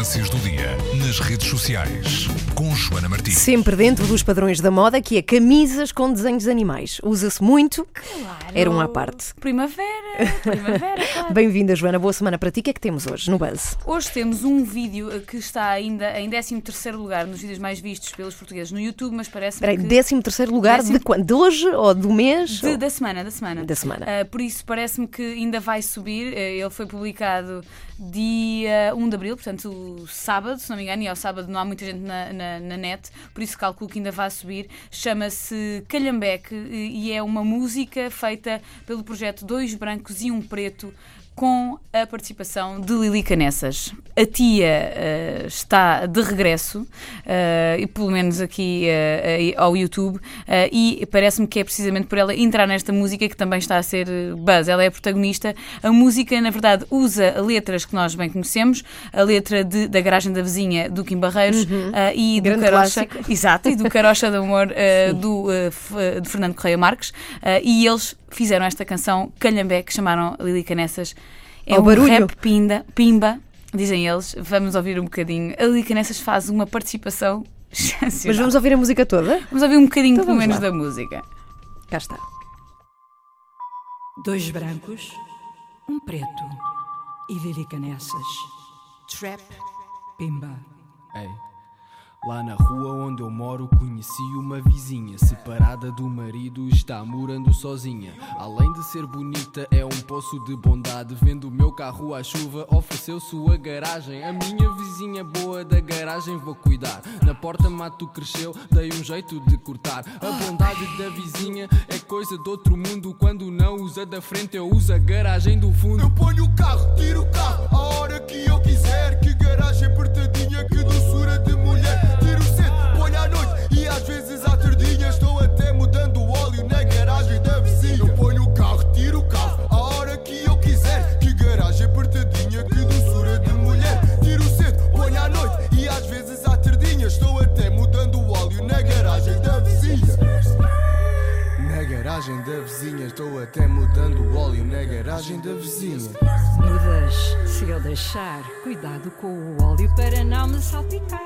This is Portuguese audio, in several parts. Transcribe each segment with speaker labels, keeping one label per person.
Speaker 1: Tendências do dia nas redes sociais com Joana Martins.
Speaker 2: Sempre dentro dos padrões da moda, que é camisas com desenhos de animais. Usa-se muito.
Speaker 3: Claro.
Speaker 2: Era um à parte.
Speaker 3: Primavera, primavera, claro.
Speaker 2: Bem-vinda, Joana. Boa semana para ti. O que é que temos hoje no Buzz?
Speaker 3: Hoje temos um vídeo eh, que está ainda em 13 lugar nos vídeos mais vistos pelos portugueses no YouTube, mas parece-me
Speaker 2: Espera aí,
Speaker 3: que...
Speaker 2: 13 terceiro lugar
Speaker 3: Décimo-
Speaker 2: de quando? De hoje ou do mês?
Speaker 3: De- da semana, da semana.
Speaker 2: Da semana.
Speaker 3: Ah, por isso parece-me que ainda vai subir. Eh, ele foi publicado dia 1 de Abril, portanto sábado, se não me engano, e ao sábado não há muita gente na, na- na net, por isso calculo que ainda vai subir. Chama-se Calhambeque eh, e é uma música feita pelo projeto Dois Brancos e um Preto com a participação de Lili Canessas. A tia eh, está de regresso, eh, e pelo menos aqui eh, ao YouTube, e parece-me que é precisamente por ela entrar nesta música que também está a ser buzz. Ela é a protagonista. A música, na verdade, usa letras que nós bem conhecemos, a letra de- da garagem da vizinha do Kim Barreiros eh, e do
Speaker 2: Grande
Speaker 3: Carocha,
Speaker 2: clássico.
Speaker 3: exato, e do Carocha de Amor do, de Fernando Correia Marques, e eles fizeram esta canção Calhambé, que chamaram Lili Canessas. É
Speaker 2: Ao
Speaker 3: um
Speaker 2: barulho.
Speaker 3: rap pinda, pimba, dizem eles. Vamos ouvir um bocadinho. A Lili Canessas faz uma participação.
Speaker 2: Mas vamos ouvir a música toda?
Speaker 3: Vamos ouvir um bocadinho,
Speaker 2: Então
Speaker 3: pelo menos,
Speaker 2: lá.
Speaker 3: da música.
Speaker 2: Cá está.
Speaker 4: Dois brancos, um preto e Lili Canessas. Trap, pimba.
Speaker 5: Ei. Lá na rua onde eu moro conheci uma vizinha Separada do marido está morando sozinha. Além de ser bonita é um poço de bondade. Vendo o meu carro à chuva ofereceu sua garagem. A minha vizinha boa da garagem vou cuidar. Na porta mato cresceu, dei um jeito de cortar. A bondade da vizinha é coisa de outro mundo. Quando não usa da frente eu uso a garagem do fundo.
Speaker 6: Eu ponho o carro, tiro o carro a hora que eu estou até mudando o óleo na garagem da vizinha.
Speaker 4: Mudas, se eu deixar, cuidado com o óleo para não me salpicar.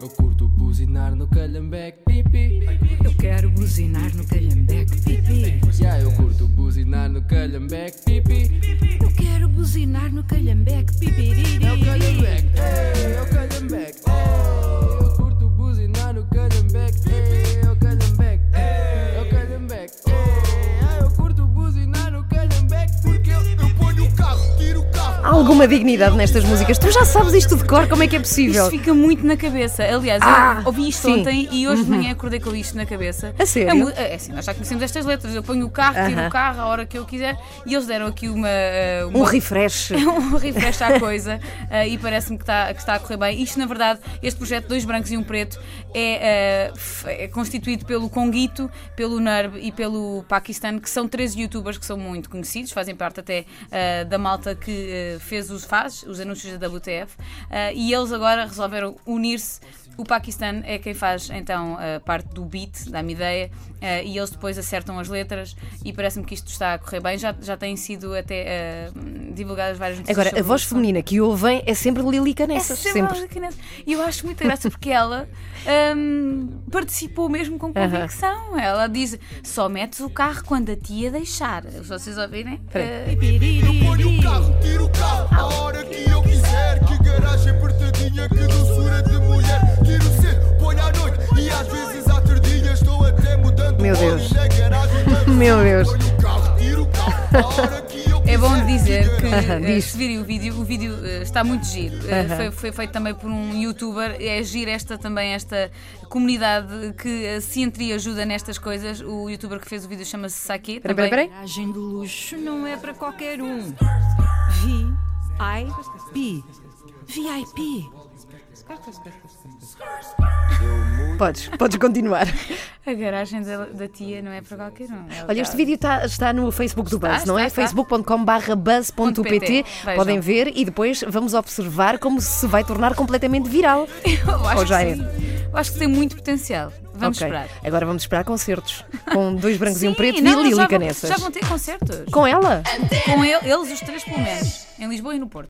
Speaker 5: Eu curto buzinar no calhambeque pipi
Speaker 4: Eu quero buzinar no calhambeque, pipi.
Speaker 5: Yeah, eu curto buzinar no calhambeque pipi
Speaker 2: alguma dignidade nestas músicas? Tu já sabes isto de cor, como é que é possível?
Speaker 3: Isto fica muito na cabeça. Aliás,
Speaker 2: Ah,
Speaker 3: eu ouvi isto
Speaker 2: sim. Uhum.
Speaker 3: ontem e hoje de manhã acordei com isto na cabeça.
Speaker 2: A sério?
Speaker 3: mu- É assim, nós já conhecemos estas letras. Eu ponho o carro, tiro
Speaker 2: Aham.
Speaker 3: o carro a hora que eu quiser e eles deram aqui uma. eh,
Speaker 2: Um
Speaker 3: uma
Speaker 2: refresh.
Speaker 3: um refresh à coisa eh, e parece-me que está, que está a correr bem. Isto, na verdade, este projeto Dois Brancos e um Preto é, eh, é constituído pelo Conguito, pelo Nerb e pelo Paquistão, que são três youtubers que são muito conhecidos, fazem parte até da malta que fez os faz, os anúncios da WTF, eh, e eles agora resolveram unir-se. O Paquistão é quem faz então a parte do beat, dá-me ideia, eh, e eles depois acertam as letras e parece-me que isto está a correr bem. Já, já têm sido até eh, divulgadas várias notícias.
Speaker 2: Agora, a voz feminina que ouvem é sempre Lili
Speaker 3: É
Speaker 2: Canessas.
Speaker 3: sempre, Lili Canessas. E eu acho muita graça porque ela hum, participou mesmo com convicção. Ela diz: só metes o carro quando a tia deixar. Se vocês ouvirem. eh,
Speaker 6: Eu ponho o carro, tiro o carro a hora que eu quiser. Que garagem apertadinha, que doçura de eu quiser.
Speaker 3: É bom dizer que,
Speaker 2: Aham,
Speaker 3: eh,
Speaker 2: diz.
Speaker 3: se virem o vídeo, o vídeo eh, está muito giro. Eh, foi, foi feito também por um youtuber. É giro esta, também esta comunidade que se entreajuda nestas coisas. O youtuber que fez o vídeo chama-se Saki.
Speaker 2: Espera, espera.
Speaker 4: Garagem de luxo não é para qualquer um. VIP. VIP.
Speaker 2: Podes, podes continuar.
Speaker 3: A garagem da, da tia não é para qualquer um. É
Speaker 2: Olha, este vídeo está, está no Facebook do Buzz,
Speaker 3: Está,
Speaker 2: não é? facebook.com.br buzz.pt. Podem ver e depois vamos observar como se vai tornar completamente viral.
Speaker 3: Eu acho
Speaker 2: Ou já
Speaker 3: que
Speaker 2: é?
Speaker 3: sim. Eu acho que tem muito potencial. Vamos
Speaker 2: Ok.
Speaker 3: esperar.
Speaker 2: Agora vamos esperar concertos com dois brancos e um
Speaker 3: Sim,
Speaker 2: preto
Speaker 3: não,
Speaker 2: e Lili
Speaker 3: já vão-
Speaker 2: Canessas.
Speaker 3: Já vão ter concertos.
Speaker 2: Com ela?
Speaker 3: Com ele- eles, os três, pelo menos. Em Lisboa e no Porto.